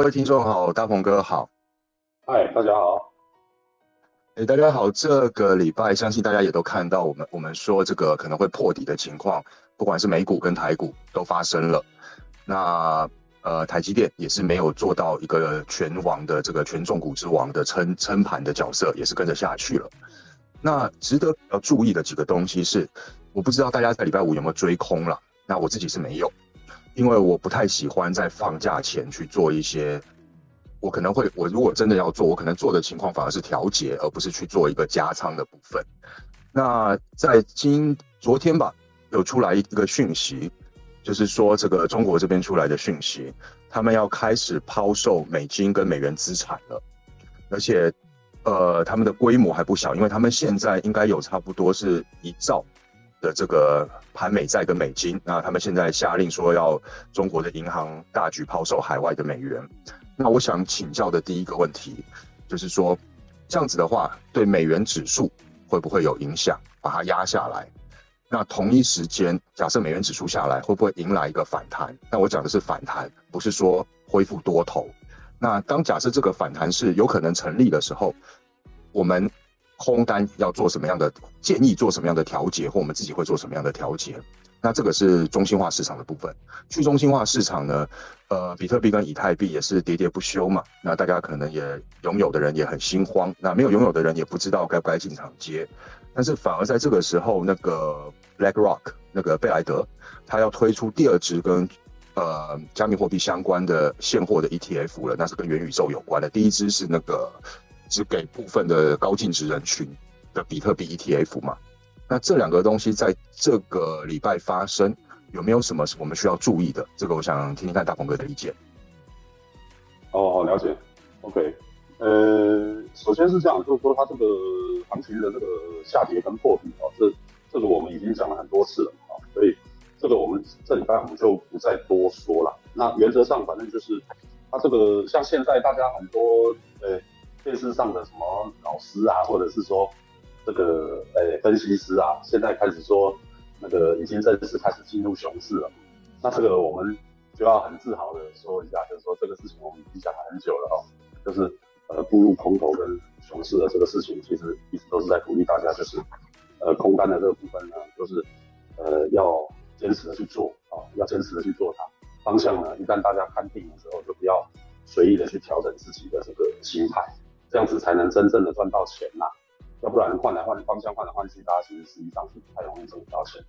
各位听众好，大鹏哥好。嗨，大家好。哎，大家好。这个礼拜，相信大家也都看到，我们我们说这个可能会破底的情况，不管是美股跟台股都发生了。那呃，台积电也是没有做到一个全王的这个权重股之王的撑撑盘的角色，也是跟着下去了。那值得要注意的几个东西是，我不知道大家在礼拜五有没有追空了。那我自己是没有。因为我不太喜欢在放假前去做一些，我可能会，我如果真的要做，我可能做的情况反而是调节，而不是去做一个加仓的部分。那在今昨天吧，有出来一个讯息，就是说这个中国这边出来的讯息，他们要开始抛售美金跟美元资产了，而且，呃，他们的规模还不小，因为他们现在应该有差不多是一兆。的这个盘美债跟美金，那他们现在下令说要中国的银行大举抛售海外的美元。那我想请教的第一个问题，就是说这样子的话，对美元指数会不会有影响，把它压下来？那同一时间，假设美元指数下来，会不会迎来一个反弹？那我讲的是反弹，不是说恢复多头。那当假设这个反弹是有可能成立的时候，我们。空单要做什么样的建议？做什么样的调节，或我们自己会做什么样的调节？那这个是中心化市场的部分。去中心化市场呢？呃，比特币跟以太币也是喋喋不休嘛。那大家可能也拥有的人也很心慌，那没有拥有的人也不知道该不该进场接。但是反而在这个时候，那个 BlackRock 那个贝莱德，他要推出第二支跟呃加密货币相关的现货的 ETF 了，那是跟元宇宙有关的。第一支是那个。只给部分的高净值人群的比特币 ETF 嘛？那这两个东西在这个礼拜发生，有没有什么我们需要注意的？这个我想听听看大鹏哥的意见。哦，好了解。OK，呃，首先是这样，就是说它这个行情的这个下跌跟破底啊，这这个我们已经讲了很多次了啊，所以这个我们这礼拜我们就不再多说了。那原则上，反正就是它这个像现在大家很多。电视上的什么老师啊，或者是说这个呃分析师啊，现在开始说那个已经正式开始进入熊市了。那这个我们就要很自豪的说一下，就是说这个事情我们已经讲了很久了哦，就是呃步入空头跟熊市的这个事情，其实一直都是在鼓励大家，就是呃空单的这个部分呢，就是呃要坚持的去做啊，要坚持的去做它。方向呢，一旦大家看定的时候，就不要随意的去调整自己的这个心态。这样子才能真正的赚到钱呐，要不然换来换方向换来换去，大家其实实际上是不太容易挣到钱。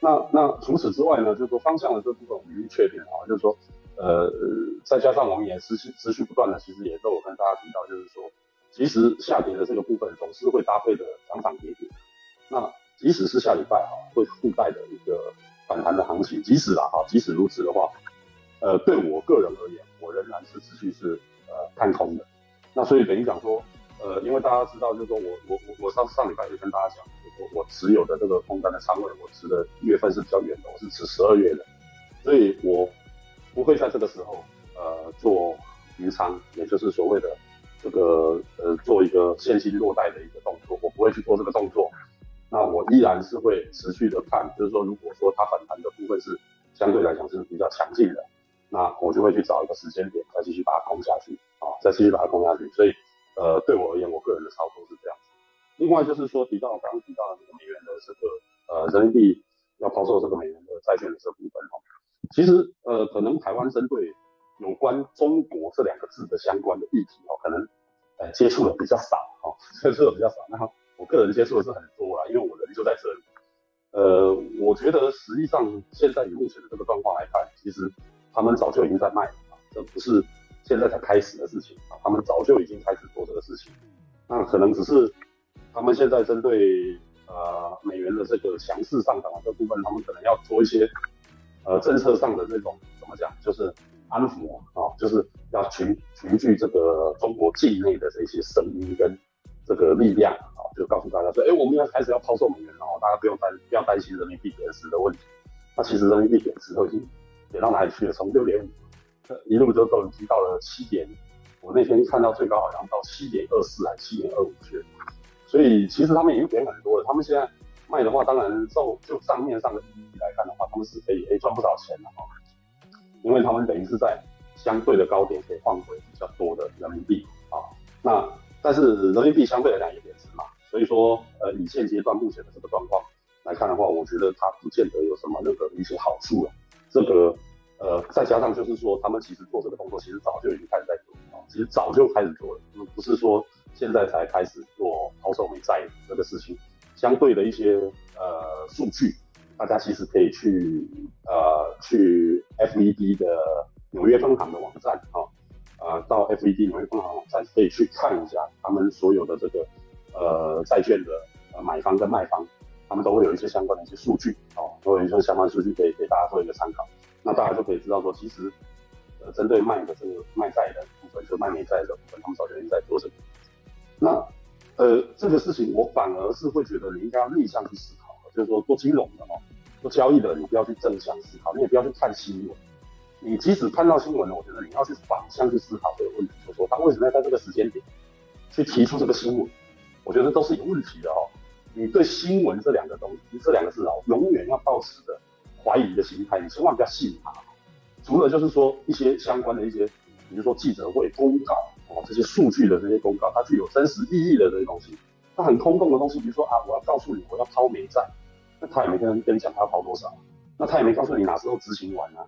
那那除此之外呢，就是说方向的这部分我们已经确定了，就是说，呃，再加上我们也持续持续不断的，其实也都有跟大家提到，就是说，其实下跌的这个部分总是会搭配的涨涨跌跌。那即使是下礼拜哈，会附带的一个反弹的行情，即使啦哈，即使如此的话，呃，对我个人而言，我仍然是持续是呃看空的。那所以等于讲说，呃，因为大家知道，就是说我我我我上上礼拜就跟大家讲，我我持有的这个空单的仓位，我持的月份是比较远的，我是持十二月的，所以我不会在这个时候呃做平仓，也就是所谓的这个呃做一个现金落袋的一个动作，我不会去做这个动作。那我依然是会持续的看，就是说如果说它反弹的部分是相对来讲是比较强劲的，那我就会去找一个时间点再继续把它空下去。啊，再继续把它攻下去，所以，呃，对我而言，我个人的操作是这样子。另外就是说，提到刚刚提到的这个美元的这个呃人民币要抛售这个美元的债券的这部分哈，其实呃可能台湾针对有关中国这两个字的相关的议题哦，可能呃接触的比较少哈，接触的比较少。那我个人接触的是很多啦，因为我人就在这里。呃，我觉得实际上现在以目前的这个状况来看，其实他们早就已经在卖了啊，这不是。现在才开始的事情啊，他们早就已经开始做这个事情，那可能只是他们现在针对呃美元的这个强势上涨的这部分，他们可能要做一些呃政策上的这种怎么讲，就是安抚啊，就是要群群聚这个中国境内的这些声音跟这个力量啊，就告诉大家说，哎，我们要开始要抛售美元了，大家不用担不要担心人民币贬值的问题。那其实人民币贬值都已经贬到哪里去了？从六点五。一路就都已经到了七点，我那天看到最高好像到七点二四还七点二五去，所以其实他们已经贬很多了。他们现在卖的话，当然就就账面上的意义来看的话，他们是可以诶赚不少钱的哈，因为他们等于是在相对的高点可以换回比较多的人民币啊。那但是人民币相对来讲也贬值嘛，所以说呃以现阶段目前的这个状况来看的话，我觉得它不见得有什么任何的一些好处了。这个呃再加上就是说他们其实做这个动作其实早就已经开始在做啊，其实早就开始做了，不是说现在才开始做抛售美债这个事情。相对的一些呃数据，大家其实可以去呃去 FED 的纽约分行的网站啊，呃到 FED 纽约分行网站可以去看一下他们所有的这个呃债券的呃买方跟卖方，他们都会有一些相关的一些数据哦，都有一些相关数据可以给大家做一个参考。那大家就可以知道说，其实呃针对卖的这个卖债的部分，就卖美债的部分，他们早就已经在做这个。那呃，这个事情我反而是会觉得你应该要逆向去思考，就是说做金融的哦，做交易的，你不要去正向思考，你也不要去看新闻。你即使看到新闻了，我觉得你要去反向去思考这个问题，就是说他为什么要在这个时间点去提出这个新闻？我觉得都是有问题的哦。你对新闻这两个东西，这两个字哦，永远要保持着怀疑的心态，你千万不要信他。除了就是说一些相关的一些，比如说记者会公告。哦，这些数据的这些公告，它具有真实意义的这些东西，它很空洞的东西，比如说啊，我要告诉你我要抛美债，那他也没跟跟你讲他要抛多少，那他也没告诉你哪时候执行完啊，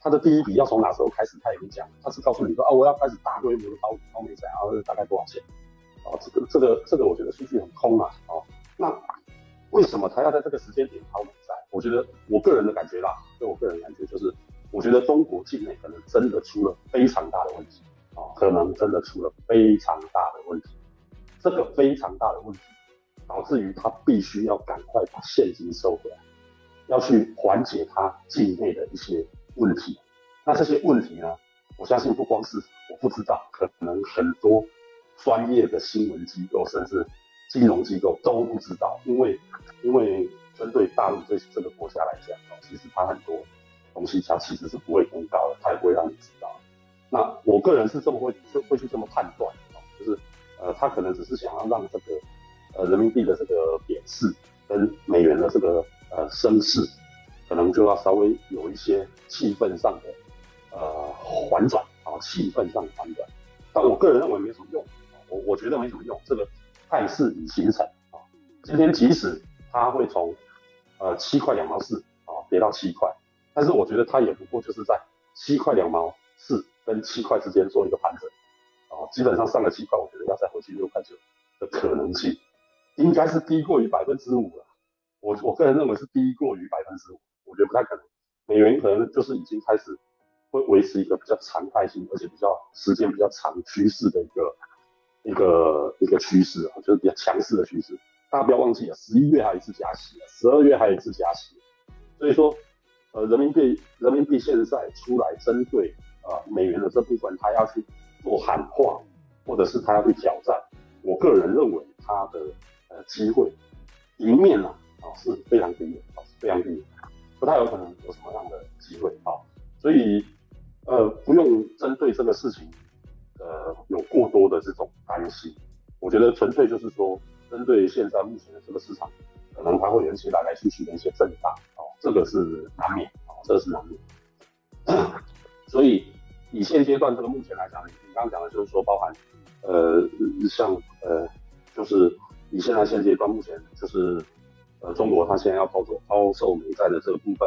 他的第一笔要从哪时候开始，他也没讲，他只告诉你说啊，我要开始大规模的抛抛美债，然后大概多少钱，哦，这个这个这个我觉得数据很空啊，哦，那为什么他要在这个时间点抛美债？我觉得我个人的感觉啦，就我个人感觉就是，我觉得中国境内可能真的出了非常大的问题啊。可能真的出了非常大的问题，这个非常大的问题导致于他必须要赶快把现金收回来，要去缓解他境内的一些问题。那这些问题呢？我相信不光是我不知道，可能很多专业的新闻机构甚至金融机构都不知道，因为因为针对大陆这这个国家来讲，其实它很多东西它其实是不会公告的，它也不会让你知道。那我个人是这么会会去这么判断啊，就是呃，他可能只是想要让这个呃人民币的这个贬势跟美元的这个呃升势，可能就要稍微有一些气氛上的呃反转啊，气氛上的反转。但我个人认为没什么用，我我觉得没什么用，这个态势已形成啊。今天即使它会从呃七块两毛四啊跌到七块，但是我觉得它也不过就是在七块两毛四。跟七块之间做一个盘整，啊，基本上上了七块，我觉得要再回去六块九的可能性，应该是低过于百分之五了。我我个人认为是低过于百分之五，我觉得不太可能。美元可能就是已经开始会维持一个比较常态性，而且比较时间比较长趋势的一个一个一个趋势啊，就是比较强势的趋势。大家不要忘记啊，十一月还有一次加息，十二月还有一次加息，所以说，呃，人民币人民币现在出来针对。啊，美元的这部分，他要去做喊话，或者是他要去挑战，我个人认为他的呃机会赢面呢啊是非常低的啊，非常低的，不太有可能有什么样的机会啊，所以呃不用针对这个事情呃有过多的这种担心，我觉得纯粹就是说针对现在目前的这个市场，可能它会有一些来来去去的一些震荡哦，这个是难免啊，这个是难免，所以。以现阶段这个目前来讲，你刚刚讲的就是说，包含，呃，像呃，就是以现在现阶段目前就是，呃，中国它现在要抛售抛售美债的这个部分，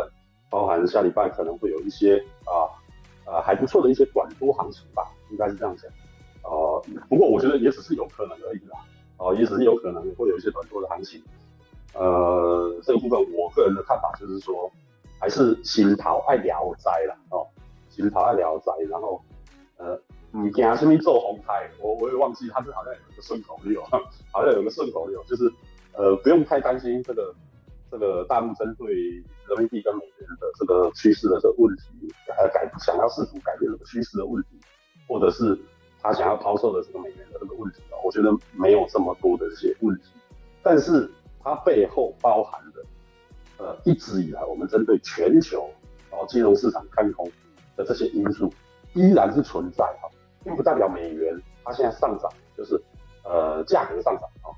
包含下礼拜可能会有一些啊啊还不错的一些短多行情吧，应该是这样讲。呃，不过我觉得也只是有可能而已啦，哦，也只是有可能会有一些短多的行情。呃，这个部分我个人的看法就是说，还是心桃爱聊斋了哦。其实他在聊斋，然后，呃，你讲什么做红台，我我也忘记，他是好像有一个顺口溜，好像有个顺口溜，就是，呃，不用太担心这个这个大陆针对人民币跟美元的这个趋势的这个问题，呃，改想要试图改变这个趋势的问题，或者是他想要抛售的这个美元的这个问题啊，我觉得没有这么多的这些问题，但是它背后包含的，呃，一直以来我们针对全球哦金融市场看空。的这些因素依然是存在哈，并不代表美元它现在上涨就是呃价格上涨啊，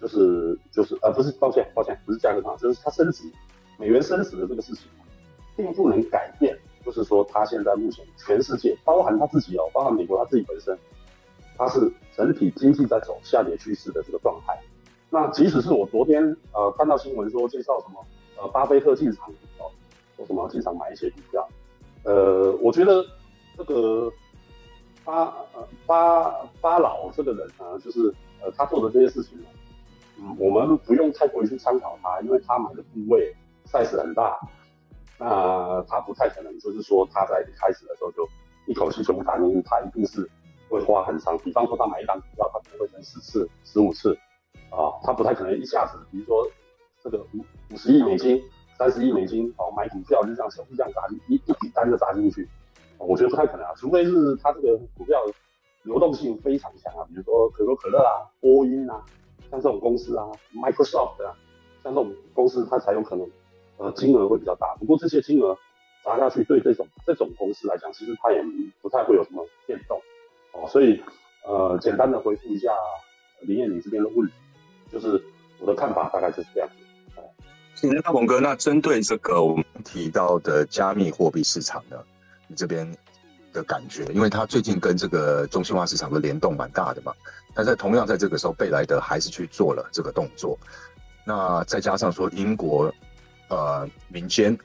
就是就是呃不是抱歉抱歉不是价格上涨，就是它升值，美元升值的这个事情并不能改变就是说他现在目前全世界，包含他自己哦，包含美国他自己本身，它是整体经济在走下跌趋势的这个状态。那即使是我昨天呃看到新闻说介绍什么呃巴菲特进场哦，说什么进场买一些股票，呃，我觉得这个巴巴巴老这个人啊，就是呃他做的这些事情呢，嗯，我们不用太过于去参考他，因为他买的部位 size 很大，那他不太可能就是说他在一开始的时候就一口气全部打进去，他一定是会花很长，比方说他买一张股票，他可能会分十次、十五次。啊，他不太可能一下子，比如说这个五五十亿美金、三十亿美金，哦，买股票就这样小这样砸进一一笔单就砸进去，我觉得不太可能啊，除非是他这个股票流动性非常强啊，比如说可口可乐啊、波音啊，像这种公司啊，Microsoft 啊，像这种公司，它才有可能呃金额会比较大。不过这些金额砸下去，对这种这种公司来讲，其实它也不太会有什么变动哦。所以呃，简单的回复一下林燕你这边的问题。就是我的看法大概就是这样子。那大鹏哥，那针对这个我们提到的加密货币市场呢，你这边的感觉，因为它最近跟这个中心化市场的联动蛮大的嘛，但在同样在这个时候，贝莱德还是去做了这个动作。那再加上说英国呃民间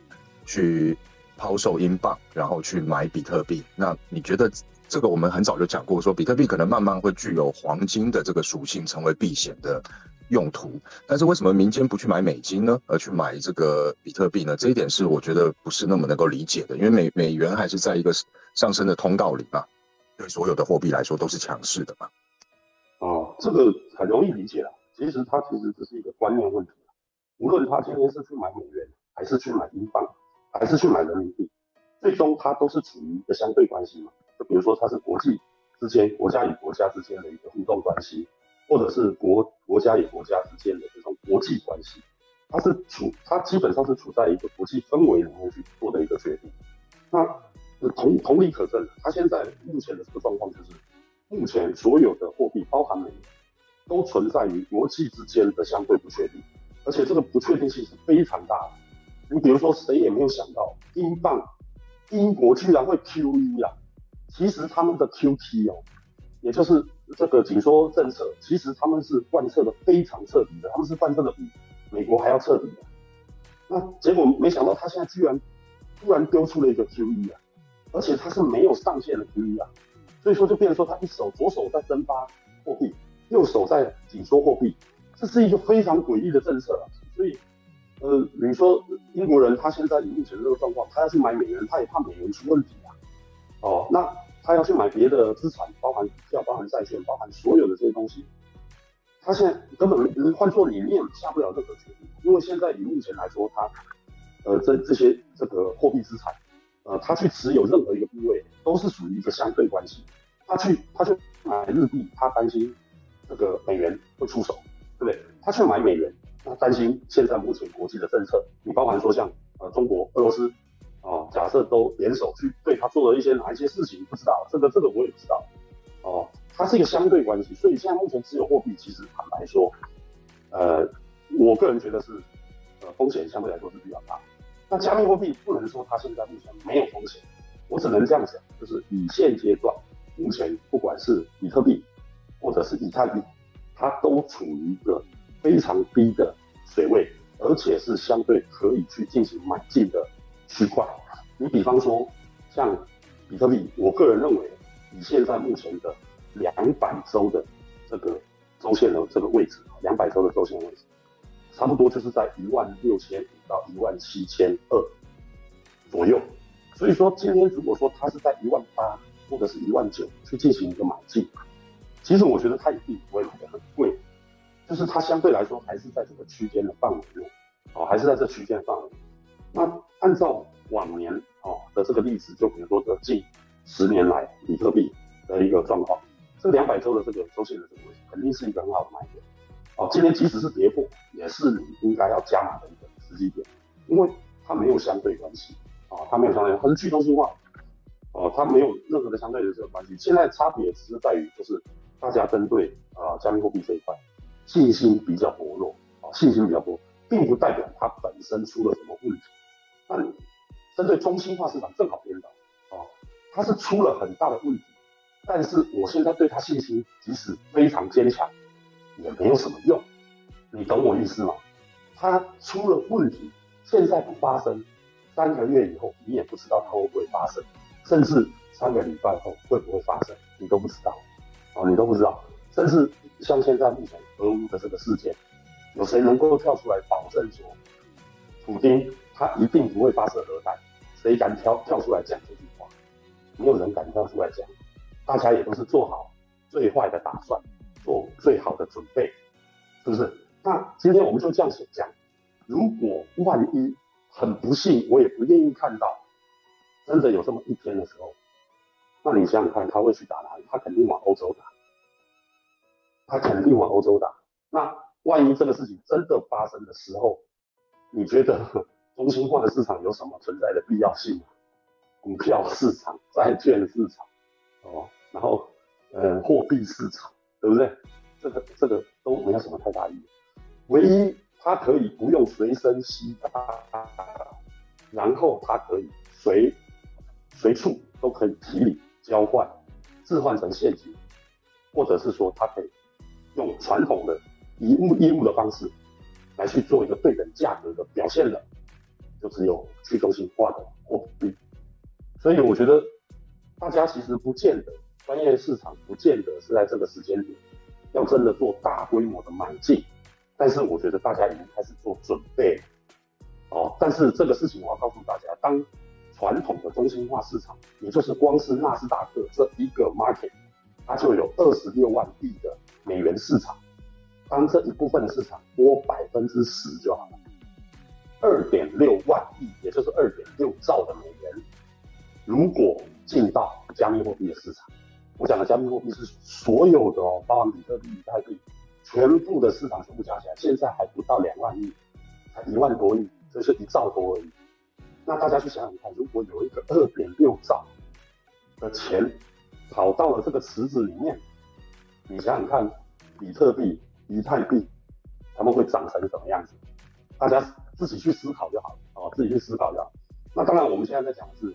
去抛售英镑，然后去买比特币，那你觉得这个我们很早就讲过，说比特币可能慢慢会具有黄金的这个属性，成为避险的。用途，但是为什么民间不去买美金呢，而去买这个比特币呢？这一点是我觉得不是那么能够理解的，因为美美元还是在一个上升的通道里嘛，对所有的货币来说都是强势的嘛。哦，这个很容易理解啊。其实它其实只是一个观念问题。无论他今天是去买美元，还是去买英镑，还是去买人民币，最终它都是处于一个相对关系嘛。就比如说它是国际之间、国家与国家之间的一个互动关系。或者是国国家与国家之间的这种国际关系，它是处，它基本上是处在一个国际氛围里面去做的一个决定。那同同理可证，它现在目前的这个状况就是，目前所有的货币，包含美元，都存在于国际之间的相对不确定，而且这个不确定性是非常大的。你比如说，谁也没有想到，英镑，英国居然会 QE 啊！其实他们的 QT 哦，也就是。这个紧缩政策其实他们是贯彻的非常彻底的，他们是贯彻的比美国还要彻底的。那结果没想到他现在居然突然丢出了一个 QE 啊，而且他是没有上限的 QE 啊，所以说就变成说他一手左手在增发货币，右手在紧缩货币，这是一个非常诡异的政策啊。所以呃，你说英国人他现在目前这个状况，他要去买美元，他也怕美元出问题啊。哦，那。他要去买别的资产，包含股票、包含债券、包含所有的这些东西，他现在根本换做理念下不了任何决定，因为现在以目前来说，他呃这这些这个货币资产，呃他去持有任何一个部位都是属于一个相对关系，他去他去买日币，他担心这个美元会出手，对不对？他去买美元，他担心现在目前国际的政策，你包含说像呃中国、俄罗斯。哦，假设都联手去对他做了一些哪一些事情，不知道这个这个我也不知道。哦，它是一个相对关系，所以现在目前持有货币，其实坦白说，呃，我个人觉得是呃风险相对来说是比较大。那加密货币不能说它现在目前没有风险，我只能这样讲，就是以现阶段目前不管是比特币或者是以太币，它都处于一个非常低的水位，而且是相对可以去进行买进的。区块，你比方说像比特币，我个人认为以现在目前的两百周的这个周线的这个位置，两百周的周线位置，差不多就是在一万六千五到一万七千二左右。所以说今天如果说它是在一万八或者是一万九去进行一个买进，其实我觉得它也并不会买的很贵，就是它相对来说还是在这个区间的范围内，哦，还是在这区间范围。那按照往年哦的这个例子，就比如说这近十年来比特币的一个状况，这两百周的这个周线的这个位置，肯定是一个很好的买点。哦，今天即使是跌破，也是你应该要加码的一个时机点，因为它没有相对关系啊，它没有相对，它是去中心化，哦，它没有任何的相对的这个关系。现在差别只是在于，就是大家针对啊加密货币这一块信心比较薄弱啊，信心比较薄，并不代表它本身出了什么问题。但针对中心化市场正好颠倒，啊，它是出了很大的问题，但是我现在对它信心即使非常坚强，也没有什么用，你懂我意思吗？它出了问题，现在不发生，三个月以后你也不知道它会不会发生，甚至三个礼拜后会不会发生，你都不知道，哦，你都不知道，甚至像现在目前俄乌的这个事件，有谁能够跳出来保证说，普京？他一定不会发射核弹，谁敢跳跳出来讲这句话？没有人敢跳出来讲，大家也都是做好最坏的打算，做最好的准备，是不是？那今天我们就这样讲，如果万一很不幸，我也不愿意看到，真的有这么一天的时候，那你想想看，他会去打哪里？他肯定往欧洲打，他肯定往欧洲打。那万一这个事情真的发生的时候，你觉得？中心化的市场有什么存在的必要性？股票市场、债券市场，哦，然后，呃，货币市场，对不对？这个这个都没有什么太大意义。唯一它可以不用随身携带，然后它可以随随处都可以提领交换，置换成现金，或者是说它可以用传统的以物易物的方式来去做一个对等价格的表现了。就只有去中心化的货币，所以我觉得大家其实不见得专业市场不见得是在这个时间点要真的做大规模的买进，但是我觉得大家已经开始做准备哦。但是这个事情我要告诉大家，当传统的中心化市场，也就是光是纳斯达克这一个 market，它就有二十六万亿的美元市场，当这一部分市场多百分之十就好了。二点六万亿，也就是二点六兆的美元，如果进到加密货币的市场，我讲的加密货币是所有的哦，包含比特币、以太币，全部的市场全部加起来，现在还不到两万亿，才一万多亿，这是一兆多而已。那大家去想想看，如果有一个二点六兆的钱跑到了这个池子里面，你想想看，比特币、以太币，他们会长成什么样子？大家。自己去思考就好了，哦，自己去思考就好。那当然，我们现在在讲的是，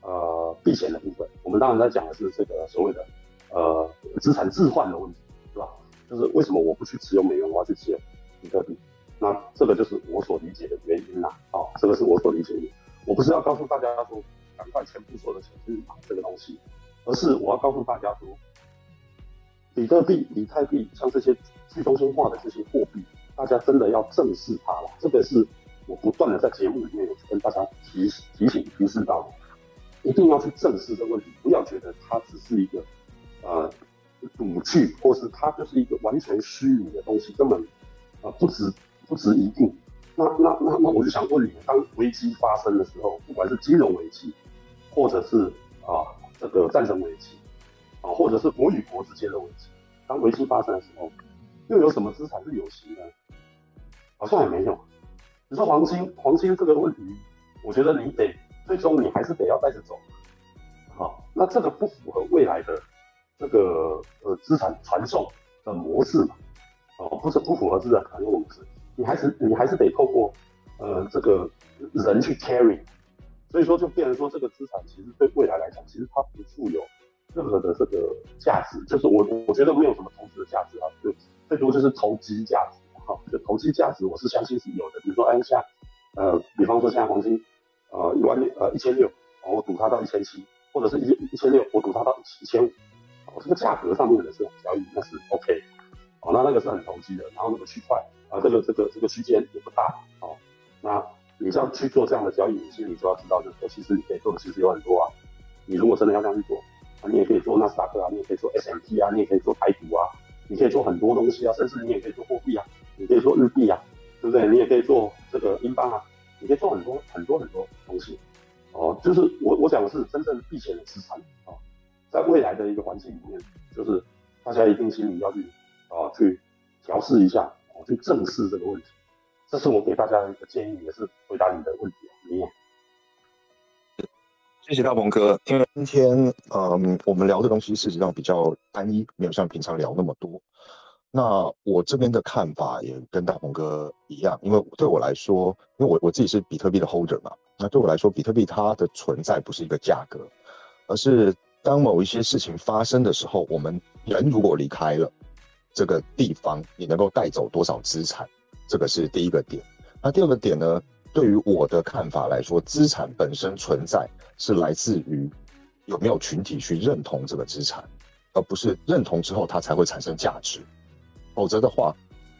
呃，避险的部分。我们当然在讲的是这个所谓的，呃，资产置换的问题，是吧？就是为什么我不去持有美元，我要去持有比特币？那这个就是我所理解的原因呐，哦，这个是我所理解的。我不是要告诉大家说，赶快全部所有的钱去买这个东西，而是我要告诉大家说，比特币、以太币，像这些去中心化的这些货币。大家真的要正视它了，这个是我不断的在节目里面有跟大家提提醒提示到，一定要去正视这个问题，不要觉得它只是一个呃赌具，或是它就是一个完全虚拟的东西，根本啊不值不值一定。那那那那我就想问你，当危机发生的时候，不管是金融危机，或者是啊这个战争危机，啊或者是国与国之间的危机，当危机发生的时候。又有什么资产是有形的？好像也没有。你说黄金，黄金这个问题，我觉得你得最终你还是得要带着走。好，那这个不符合未来的这个呃资产传送的模式嘛？哦，不是不符合资产传送模式，你还是你还是得透过呃这个人去 carry。所以说就变成说这个资产其实对未来来讲，其实它不富有任何的这个价值，就是我我觉得没有什么投资的价值啊，就。最多就是投机价值，哈，就投机价值，我是相信是有的。比如说，哎，像，呃，比方说现在黄金，呃，一万六，呃，一千六，我赌它到一千七，或者是一一千六，我赌它到一千五，哦，这个价格上面的这种交易那是 OK，哦，那那个是很投机的。然后那个区块，啊，这个这个这个区间也不大，哦，那你这样去做这样的交易，你心里就要知道，就是说，其实你可以做的其实有很多啊。你如果真的要这样去做，啊，你也可以做纳斯达克啊，你也可以做 S M T 啊，你也可以做台股啊。你可以做很多东西啊，甚至你也可以做货币啊，你可以做日币啊，对不对？你也可以做这个英镑啊，你可以做很多很多很多东西。哦，就是我我讲的是真正避险的资产啊，在未来的一个环境里面，就是大家一定心里要去啊去调试一下，去正视这个问题。这是我给大家的一个建议，也是回答你的问题啊，你。谢谢大鹏哥，因为今天，嗯，我们聊的东西事实上比较单一，没有像平常聊那么多。那我这边的看法也跟大鹏哥一样，因为对我来说，因为我我自己是比特币的 holder 嘛，那对我来说，比特币它的存在不是一个价格，而是当某一些事情发生的时候，我们人如果离开了这个地方，你能够带走多少资产？这个是第一个点。那第二个点呢？对于我的看法来说，资产本身存在是来自于有没有群体去认同这个资产，而不是认同之后它才会产生价值。否则的话，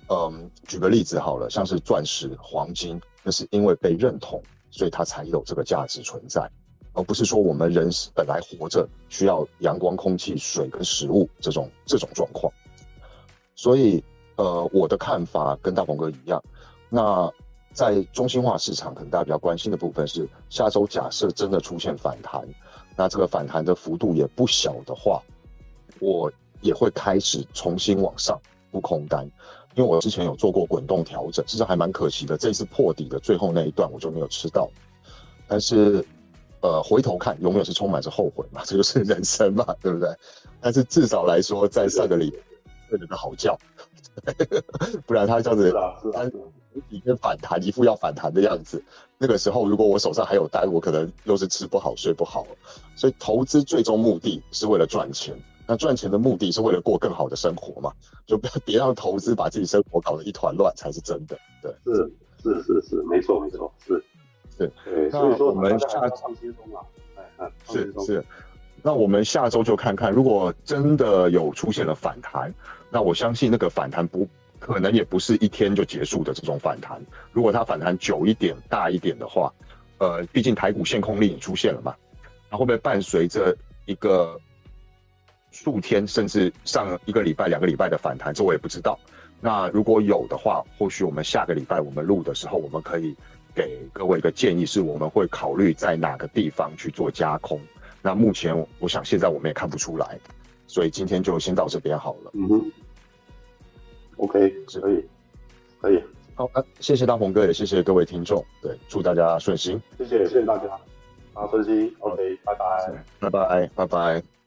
嗯，举个例子好了，像是钻石、黄金，那是因为被认同，所以它才有这个价值存在，而不是说我们人本来活着需要阳光、空气、水跟食物这种这种状况。所以，呃，我的看法跟大鹏哥一样，那。在中心化市场，可能大家比较关心的部分是，下周假设真的出现反弹，那这个反弹的幅度也不小的话，我也会开始重新往上不空单，因为我之前有做过滚动调整，其实还蛮可惜的，这次破底的最后那一段我就没有吃到，但是，呃，回头看永远是充满着后悔嘛，这就是人生嘛，对不对？但是至少来说，在上个礼睡了个好觉，不然他这样子。一个反弹，一副要反弹的样子。那个时候，如果我手上还有单，我可能又是吃不好睡不好。所以，投资最终目的是为了赚钱。那赚钱的目的是为了过更好的生活嘛？就别 别让投资把自己生活搞得一团乱才是真的。对，是是是是，没错没错，是是。对，所以说我们下放轻松啊，哎，是是。那我们下周就看看，如果真的有出现了反弹，那我相信那个反弹不。可能也不是一天就结束的这种反弹。如果它反弹久一点、大一点的话，呃，毕竟台股限空令出现了嘛，它会不会伴随着一个数天甚至上一个礼拜、两个礼拜的反弹？这我也不知道。那如果有的话，或许我们下个礼拜我们录的时候，我们可以给各位一个建议，是我们会考虑在哪个地方去做加空。那目前我想现在我们也看不出来，所以今天就先到这边好了。嗯哼。OK，可以，可以。好，啊，谢谢大鹏哥，也谢谢各位听众。对，祝大家顺心。谢谢，谢谢大家。好，顺心。OK，拜拜。拜拜，拜拜。